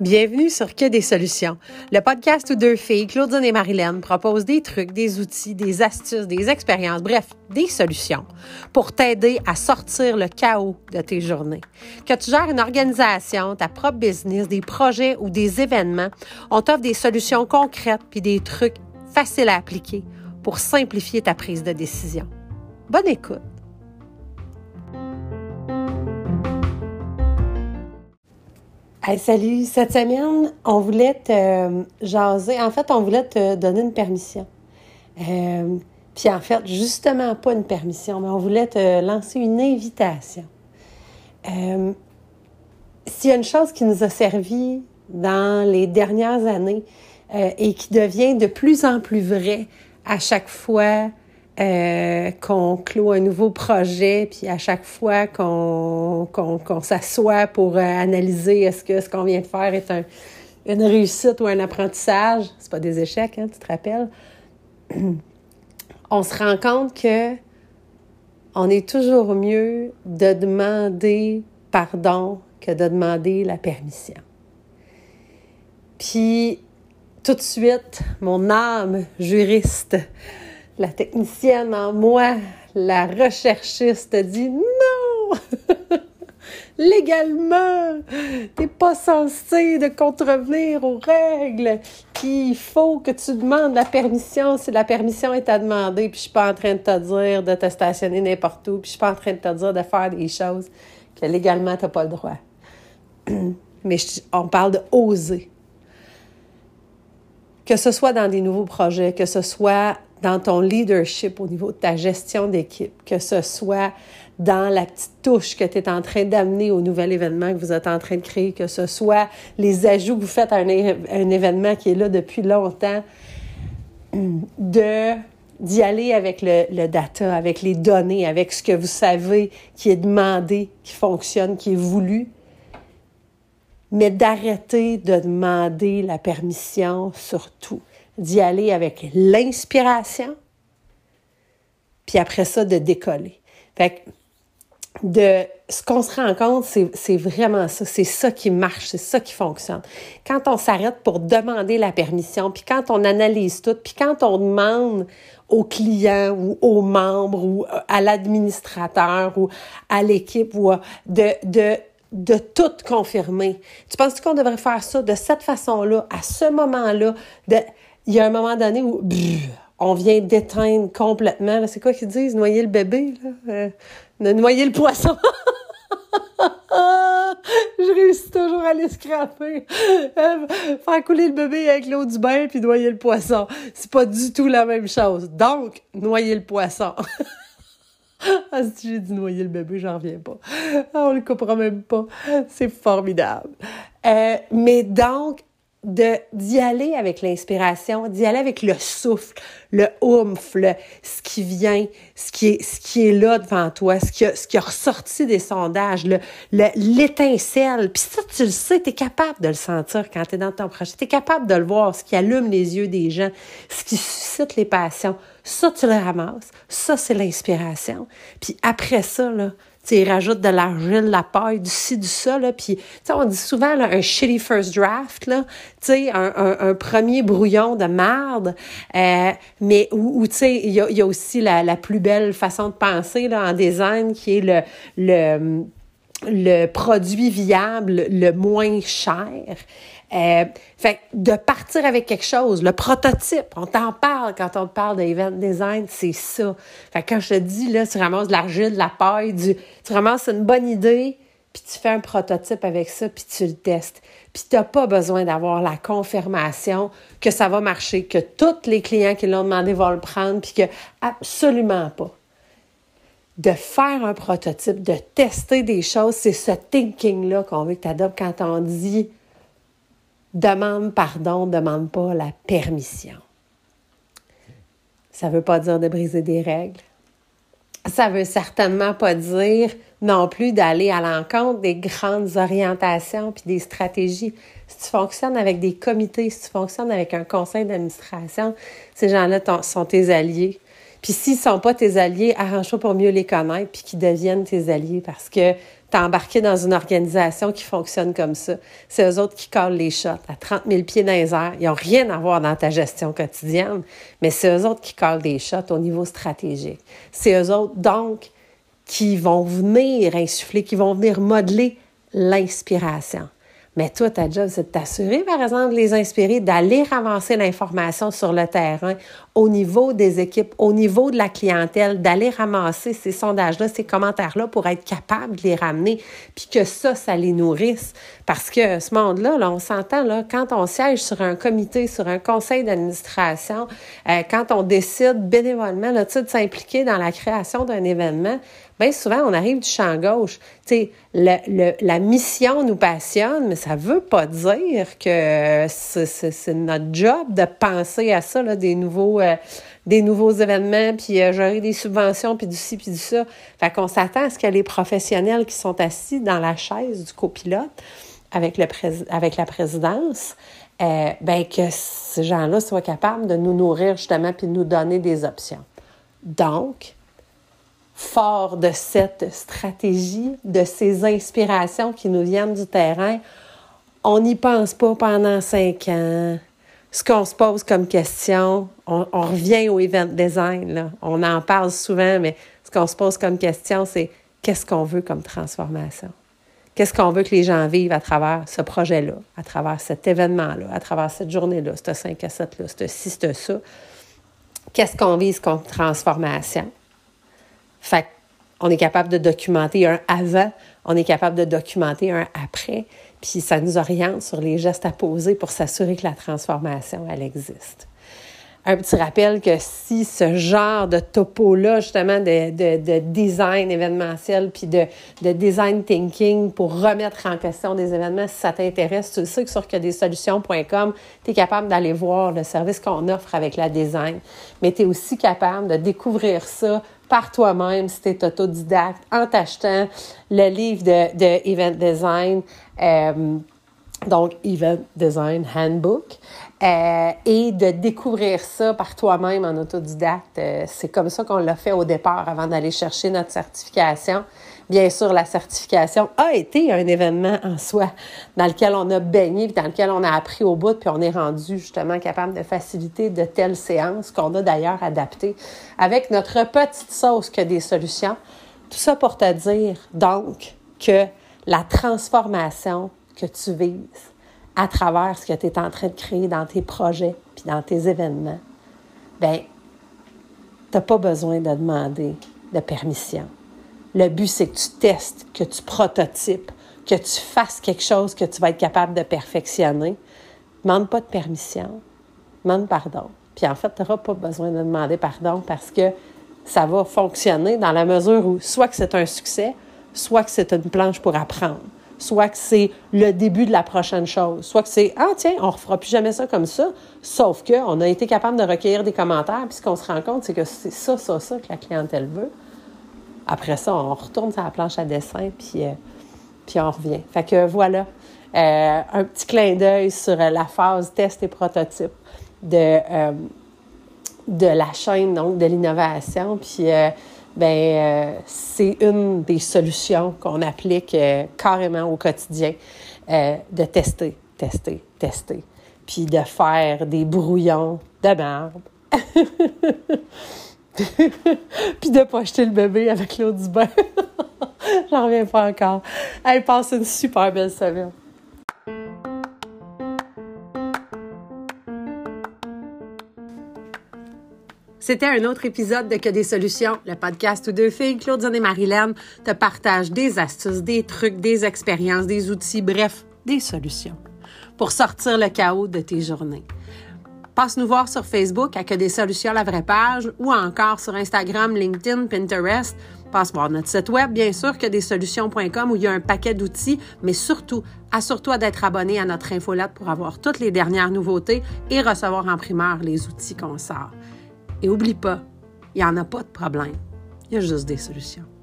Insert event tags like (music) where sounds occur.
Bienvenue sur Que des solutions, le podcast où deux filles, Claudine et Marilyn, proposent des trucs, des outils, des astuces, des expériences, bref, des solutions pour t'aider à sortir le chaos de tes journées. Que tu gères une organisation, ta propre business, des projets ou des événements, on t'offre des solutions concrètes puis des trucs faciles à appliquer pour simplifier ta prise de décision. Bonne écoute! Hey, salut! Cette semaine, on voulait te euh, jaser. En fait, on voulait te donner une permission. Euh, puis en fait, justement, pas une permission, mais on voulait te lancer une invitation. Euh, S'il y a une chose qui nous a servi dans les dernières années euh, et qui devient de plus en plus vraie à chaque fois euh, qu'on clôt un nouveau projet, puis à chaque fois qu'on qu'on s'assoit pour euh, analyser est-ce que ce qu'on vient de faire est un, une réussite ou un apprentissage, c'est pas des échecs, hein, tu te rappelles, (clears throat) on se rend compte que on est toujours mieux de demander pardon que de demander la permission. Puis, tout de suite, mon âme juriste la technicienne en moi, la recherchiste dit non! (laughs) Légalement, t'es pas censé de contrevenir aux règles. Puis il faut que tu demandes la permission si la permission est à demander. Puis je suis pas en train de te dire de te stationner n'importe où. Puis je suis pas en train de te dire de faire des choses que légalement t'as pas le droit. (clears throat) Mais on parle de oser. Que ce soit dans des nouveaux projets, que ce soit dans ton leadership au niveau de ta gestion d'équipe, que ce soit dans la petite touche que tu es en train d'amener au nouvel événement que vous êtes en train de créer, que ce soit les ajouts que vous faites à un, événement qui est là depuis longtemps, d'y aller avec le, le, data, avec les données, avec ce que vous savez qui est demandé, qui fonctionne, qui est voulu, mais d'arrêter de demander la permission sur tout d'y aller avec l'inspiration, puis après ça, de décoller. Fait que de ce qu'on se rend compte, c'est vraiment ça. C'est ça qui marche, c'est ça qui fonctionne. Quand on s'arrête pour demander la permission, puis quand on analyse tout, puis quand on demande au client ou aux membres ou à l'administrateur ou à l'équipe ou de, de, de tout confirmer. Tu penses qu'on devrait faire ça de cette façon-là, à ce moment-là, de il y a un moment donné où on vient d'éteindre complètement. C'est quoi qu'ils disent? Noyer le bébé, là? Euh, noyer le poisson. (laughs) je réussis toujours à les scraper. Euh, faire couler le bébé avec l'eau du bain puis noyer le poisson. C'est pas du tout la même chose. Donc, noyer le poisson. (laughs) ah, si j'ai dit noyer le bébé, j'en reviens pas. Ah, on le coupera même pas. C'est formidable. Euh, mais donc, de d'y aller avec l'inspiration, d'y aller avec le souffle, le oomph, ce qui vient, ce qui est ce qui est là devant toi, ce qui a, ce qui a ressorti des sondages, le l'étincelle. Puis ça tu le sais, tu es capable de le sentir quand tu es dans ton projet, tu es capable de le voir, ce qui allume les yeux des gens, ce qui suscite les passions. Ça tu le ramasses, ça c'est l'inspiration. Puis après ça là, ils rajoutent de l'argile, la paille, du ci, du ça, là, puis, on dit souvent, là, un shitty first draft, là, un, un, un, premier brouillon de marde, euh, mais où, sais, il y a, y a, aussi la, la, plus belle façon de penser, là, en design, qui est le, le, le produit viable le moins cher. Euh, fait de partir avec quelque chose, le prototype, on t'en parle quand on te parle d'event design, c'est ça. Fait quand je te dis, là, tu ramasses de l'argile, de la paille, du, tu ramasses une bonne idée, puis tu fais un prototype avec ça, puis tu le testes. Puis tu n'as pas besoin d'avoir la confirmation que ça va marcher, que tous les clients qui l'ont demandé vont le prendre, puis que absolument pas. De faire un prototype, de tester des choses, c'est ce thinking-là qu'on veut que tu adoptes quand on dit demande pardon, demande pas la permission. Ça ne veut pas dire de briser des règles. Ça veut certainement pas dire non plus d'aller à l'encontre des grandes orientations puis des stratégies. Si tu fonctionnes avec des comités, si tu fonctionnes avec un conseil d'administration, ces gens-là sont tes alliés. Puis s'ils sont pas tes alliés, arrange-toi pour mieux les connaître puis qu'ils deviennent tes alliés parce que tu embarqué dans une organisation qui fonctionne comme ça. C'est eux autres qui collent les shots à 30 000 pieds dans les airs. Ils n'ont rien à voir dans ta gestion quotidienne, mais c'est eux autres qui collent des shots au niveau stratégique. C'est eux autres, donc, qui vont venir insuffler, qui vont venir modeler l'inspiration. Mais toi, ta job, c'est de t'assurer, par exemple, de les inspirer, d'aller avancer l'information sur le terrain au niveau des équipes, au niveau de la clientèle, d'aller ramasser ces sondages-là, ces commentaires-là pour être capable de les ramener, puis que ça, ça les nourrisse. Parce que ce monde-là, là, on s'entend, là, quand on siège sur un comité, sur un conseil d'administration, euh, quand on décide bénévolement là, de s'impliquer dans la création d'un événement, bien souvent, on arrive du champ gauche. Tu sais, la mission nous passionne, mais ça veut pas dire que c'est notre job de penser à ça, là, des nouveaux, euh, des nouveaux événements, puis euh, gérer des subventions, puis du ci, puis du ça. Fait qu'on s'attend à ce que les professionnels qui sont assis dans la chaise du copilote avec, le avec la présidence, euh, ben que ces gens-là soient capables de nous nourrir justement puis de nous donner des options. Donc, fort de cette stratégie, de ces inspirations qui nous viennent du terrain, on n'y pense pas pendant cinq ans. Ce qu'on se pose comme question, on, revient au event design, on en parle souvent, mais ce qu'on se pose comme question, c'est qu'est-ce qu'on veut comme transformation? Qu'est-ce qu'on veut que les gens vivent à travers ce projet-là, à travers cet événement-là, à travers cette journée-là, ce 5 à 7-là, ce ci, ce ça? Qu'est-ce qu'on vise comme transformation? Fait on est capable de documenter un avant, on est capable de documenter un après, puis ça nous oriente sur les gestes à poser pour s'assurer que la transformation, elle existe. Un petit rappel que si ce genre de topo-là, justement, de, de, design événementiel, puis de, de, design thinking pour remettre en question des événements, si ça t'intéresse, tu sais que sur que des solutions.com, tu es capable d'aller voir le service qu'on offre avec la design. Mais tu es aussi capable de découvrir ça par toi-même si tu es autodidacte en t'achetant le livre de, de Event Design, euh, donc Event Design Handbook, euh, et de découvrir ça par toi-même en autodidacte. Euh, c'est comme ça qu'on l'a fait au départ avant d'aller chercher notre certification. Bien sûr, la certification a été un événement en soi dans lequel on a baigné, dans lequel on a appris au bout, puis on est rendu justement capable de faciliter de telles séances qu'on a d'ailleurs adaptées avec notre petite sauce que des solutions. Tout ça pour te dire donc que la transformation que tu vises à travers ce que tu es en train de créer dans tes projets puis dans tes événements, ben tu n'as pas besoin de demander de permission. Le but, c'est que tu testes, que tu prototypes, que tu fasses quelque chose que tu vas être capable de perfectionner. Demande pas de permission, demande pardon. Puis en fait, tu n'auras pas besoin de demander pardon parce que ça va fonctionner dans la mesure où soit que c'est un succès, soit que c'est une planche pour apprendre, soit que c'est le début de la prochaine chose, soit que c'est ah tiens, on ne refera plus jamais ça comme ça, sauf qu'on a été capable de recueillir des commentaires, puis ce qu'on se rend compte, c'est que c'est ça, ça, ça que la clientèle veut. Après ça, on retourne sur la planche à dessin, puis, euh, puis on revient. Fait que voilà, euh, un petit clin d'œil sur la phase test et prototype de, euh, de la chaîne donc, de l'innovation. Puis, ben, c'est une des solutions qu'on applique carrément au quotidien, de tester, tester, tester, puis de faire des brouillons de merde. (laughs) puis de pas acheter le bébé avec l'eau du bain. (laughs) J'en reviens pas encore. Elle passe une super belle semaine. C'était un autre épisode de Que des solutions, le podcast où deux filles, Claudine et Marilyn, te partagent des astuces, des trucs, des expériences, des outils, bref, des solutions pour sortir le chaos de tes journées. Passe nous voir sur Facebook à Que des solutions la vraie page ou encore sur Instagram, LinkedIn, Pinterest. Passe voir notre site web, bien sûr, que des solutions.com où il y a un paquet d'outils, mais surtout, assure-toi d'être abonné à notre infolette pour avoir toutes les dernières nouveautés et recevoir en primeur les outils qu'on sort. Et oublie pas, il n'y en a pas de problème. Il y a juste des solutions.